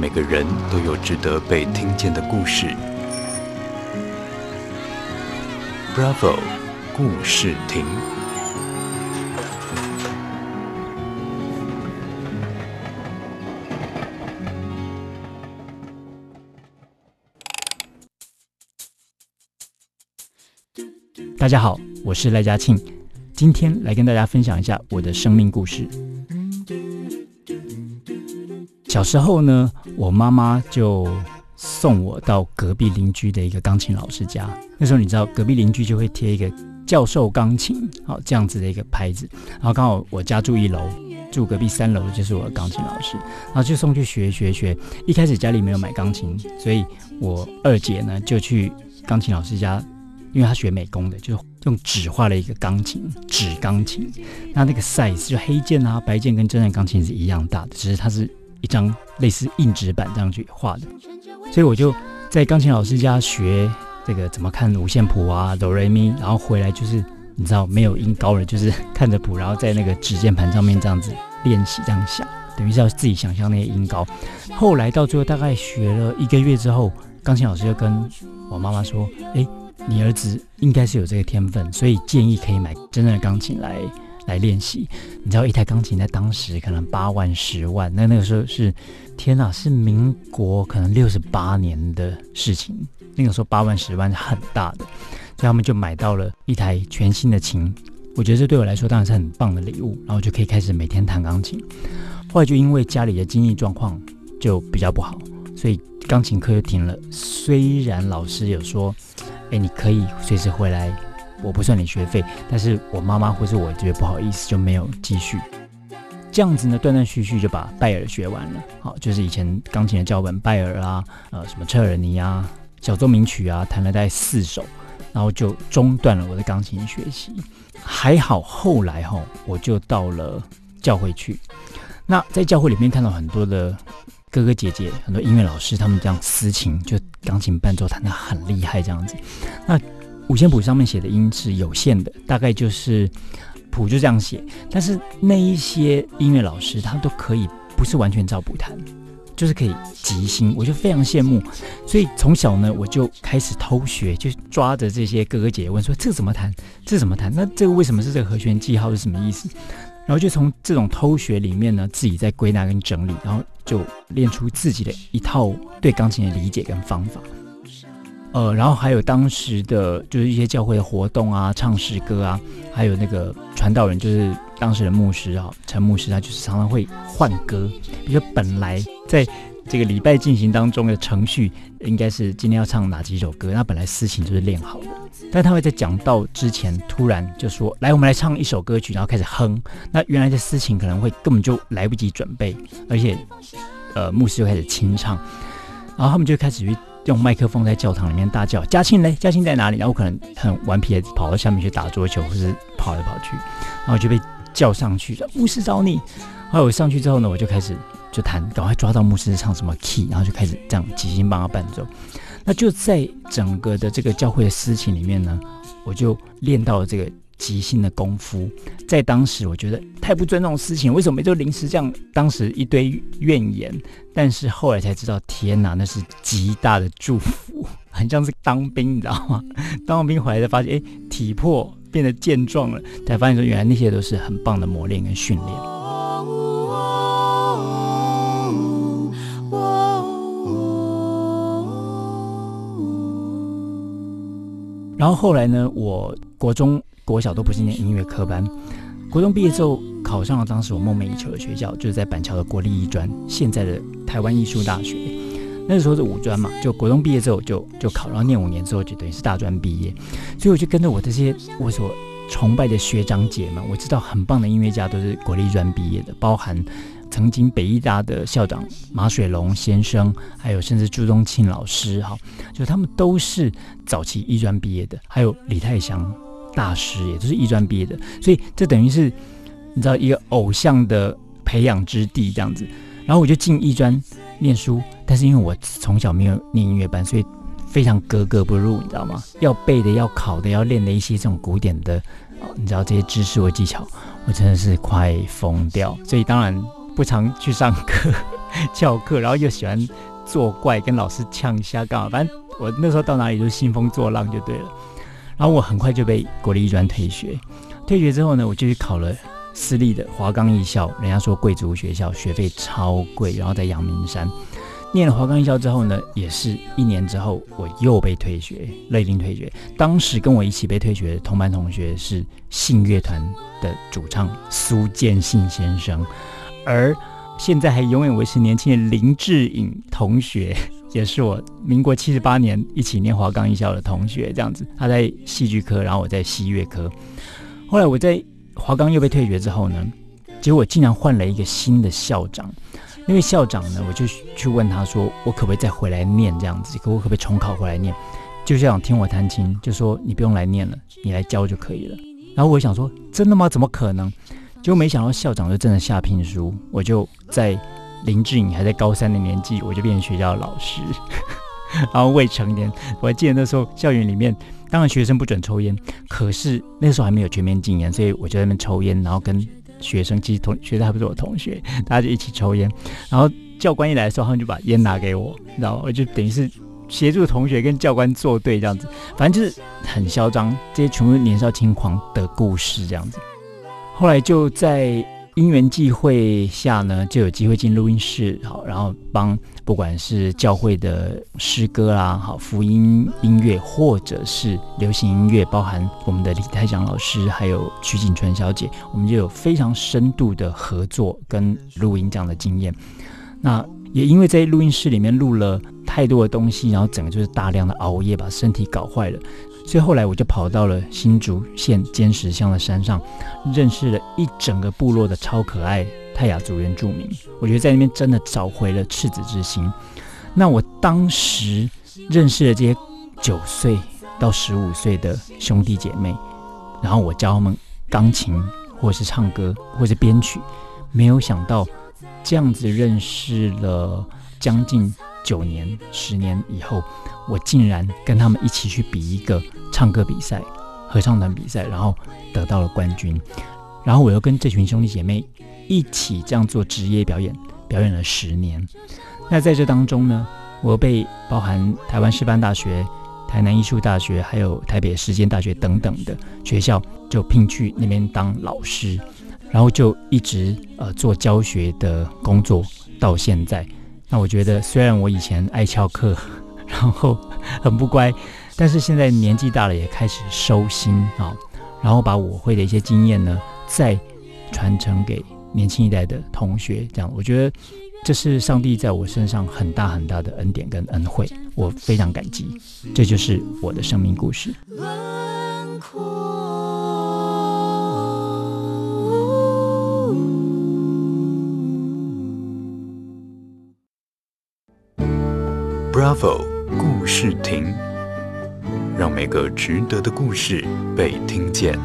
每个人都有值得被听见的故事。Bravo，故事亭。大家好，我是赖佳庆，今天来跟大家分享一下我的生命故事。小时候呢，我妈妈就送我到隔壁邻居的一个钢琴老师家。那时候你知道，隔壁邻居就会贴一个教授钢琴，好这样子的一个牌子。然后刚好我家住一楼，住隔壁三楼的就是我的钢琴老师，然后就送去学学学。一开始家里没有买钢琴，所以我二姐呢就去钢琴老师家，因为她学美工的，就用纸画了一个钢琴，纸钢琴。那那个 size 就黑键啊、白键跟真的钢琴是一样大的，只是它是。一张类似硬纸板这样去画的，所以我就在钢琴老师家学这个怎么看五线谱啊，哆来咪，然后回来就是你知道没有音高了，就是看着谱，然后在那个指键盘上面这样子练习，这样想，等于是要自己想象那些音高。后来到最后大概学了一个月之后，钢琴老师就跟我妈妈说：“哎，你儿子应该是有这个天分，所以建议可以买真正的钢琴来。”来练习，你知道一台钢琴在当时可能八万、十万，那那个时候是，天哪，是民国可能六十八年的事情。那个时候八万、十万是很大的，所以他们就买到了一台全新的琴。我觉得这对我来说当然是很棒的礼物，然后就可以开始每天弹钢琴。后来就因为家里的经济状况就比较不好，所以钢琴课就停了。虽然老师有说，哎，你可以随时回来。我不算你学费，但是我妈妈或是我觉得不好意思，就没有继续。这样子呢，断断续续就把拜尔学完了。好，就是以前钢琴的教本拜尔啊，呃，什么彻尔尼啊，小奏鸣曲啊，弹了大概四首，然后就中断了我的钢琴学习。还好后来哈，我就到了教会去。那在教会里面看到很多的哥哥姐姐，很多音乐老师，他们这样私琴，就钢琴伴奏弹得很厉害，这样子。那五线谱上面写的音是有限的，大概就是谱就这样写。但是那一些音乐老师，他们都可以不是完全照谱弹，就是可以即兴，我就非常羡慕。所以从小呢，我就开始偷学，就抓着这些哥哥姐姐问说：“这怎么弹？这怎么弹？那这个为什么是这个和弦记号是什么意思？”然后就从这种偷学里面呢，自己在归纳跟整理，然后就练出自己的一套对钢琴的理解跟方法。呃，然后还有当时的就是一些教会的活动啊，唱诗歌啊，还有那个传道人，就是当时的牧师啊，陈牧师，他就是常常会换歌。比如说本来在这个礼拜进行当中的程序，应该是今天要唱哪几首歌，那本来司琴就是练好的，但他会在讲道之前突然就说：“来，我们来唱一首歌曲。”然后开始哼。那原来的司琴可能会根本就来不及准备，而且呃，牧师就开始清唱，然后他们就开始去。用麦克风在教堂里面大叫：“嘉庆嘞，嘉庆在哪里？”然后我可能很顽皮的跑到下面去打桌球，或是跑来跑去，然后就被叫上去了。牧师找你。后来我上去之后呢，我就开始就弹，赶快抓到牧师唱什么 key，然后就开始这样即兴帮他伴奏。那就在整个的这个教会的事情里面呢，我就练到了这个。即兴的功夫，在当时我觉得太不尊重事情，为什么就临时这样？当时一堆怨言，但是后来才知道，天哪，那是极大的祝福，很像是当兵，你知道吗？当完兵回来才发现，哎，体魄变得健壮了，才发现说，原来那些都是很棒的磨练跟训练。然后后来呢，我国中。国小都不是念音乐科班，国中毕业之后考上了当时我梦寐以求的学校，就是在板桥的国立艺专，现在的台湾艺术大学。那时候是五专嘛，就国中毕业之后就就考，然后念五年之后就等于是大专毕业。所以我就跟着我这些我所崇拜的学长姐们，我知道很棒的音乐家都是国立专毕业的，包含曾经北艺大的校长马水龙先生，还有甚至朱宗庆老师，哈，就他们都是早期艺专毕业的，还有李泰祥。大师也就是艺专毕业的，所以这等于是你知道一个偶像的培养之地这样子。然后我就进艺专念书，但是因为我从小没有念音乐班，所以非常格格不入，你知道吗？要背的、要考的、要练的一些这种古典的，你知道这些知识或技巧，我真的是快疯掉。所以当然不常去上课，翘课，然后又喜欢作怪，跟老师呛一下干嘛？反正我那时候到哪里都兴风作浪就对了。然后我很快就被国立艺专退学，退学之后呢，我就去考了私立的华冈艺校，人家说贵族学校，学费超贵，然后在阳明山。念了华冈艺校之后呢，也是一年之后，我又被退学，内定退学。当时跟我一起被退学的同班同学是信乐团的主唱苏建信先生，而现在还永远维持年轻的林志颖同学，也是我民国七十八年一起念华冈艺校的同学。这样子，他在戏剧科，然后我在西乐科。后来我在华冈又被退学之后呢，结果竟然换了一个新的校长。那位校长呢，我就去问他说：“我可不可以再回来念这样子？可我可不可以重考回来念？”就校长听我弹琴，就说：“你不用来念了，你来教就可以了。”然后我想说：“真的吗？怎么可能？”结果没想到校长就真的下聘书，我就在林志颖还在高三的年纪，我就变成学校的老师。然后未成年，我还记得那时候校园里面，当然学生不准抽烟，可是那时候还没有全面禁烟，所以我就在那边抽烟，然后跟。学生其实同学生还不是我同学，大家就一起抽烟。然后教官一来的时候，他们就把烟拿给我，然后我就等于是协助同学跟教官作对这样子，反正就是很嚣张。这些全部年少轻狂的故事这样子。后来就在因缘际会下呢，就有机会进录音室，好，然后帮。不管是教会的诗歌啦，好福音音乐，或者是流行音乐，包含我们的李泰祥老师，还有曲景纯小姐，我们就有非常深度的合作跟录音这样的经验。那也因为在录音室里面录了太多的东西，然后整个就是大量的熬夜，把身体搞坏了。所以后来我就跑到了新竹县尖石乡的山上，认识了一整个部落的超可爱泰雅族原住民。我觉得在那边真的找回了赤子之心。那我当时认识了这些九岁到十五岁的兄弟姐妹，然后我教他们钢琴，或是唱歌，或是编曲。没有想到这样子认识了将近九年、十年以后，我竟然跟他们一起去比一个。唱歌比赛、合唱团比赛，然后得到了冠军。然后我又跟这群兄弟姐妹一起这样做职业表演，表演了十年。那在这当中呢，我被包含台湾师范大学、台南艺术大学，还有台北实践大学等等的学校，就聘去那边当老师，然后就一直呃做教学的工作到现在。那我觉得，虽然我以前爱翘课，然后很不乖。但是现在年纪大了，也开始收心啊，然后把我会的一些经验呢，再传承给年轻一代的同学。这样，我觉得这是上帝在我身上很大很大的恩典跟恩惠，我非常感激。这就是我的生命故事。Bravo，故事亭。让每个值得的故事被听见。